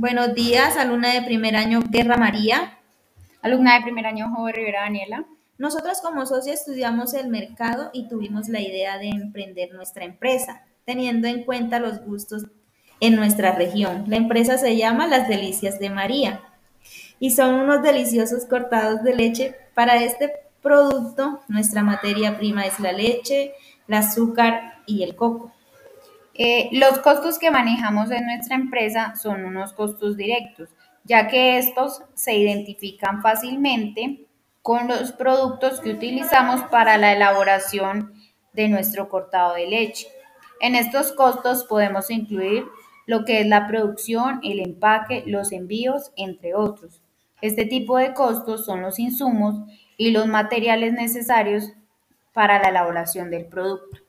Buenos días, alumna de primer año Guerra María. Alumna de primer año Joven Rivera Daniela. Nosotros como socios estudiamos el mercado y tuvimos la idea de emprender nuestra empresa, teniendo en cuenta los gustos en nuestra región. La empresa se llama Las Delicias de María y son unos deliciosos cortados de leche. Para este producto, nuestra materia prima es la leche, el azúcar y el coco. Eh, los costos que manejamos en nuestra empresa son unos costos directos, ya que estos se identifican fácilmente con los productos que utilizamos para la elaboración de nuestro cortado de leche. En estos costos podemos incluir lo que es la producción, el empaque, los envíos, entre otros. Este tipo de costos son los insumos y los materiales necesarios para la elaboración del producto.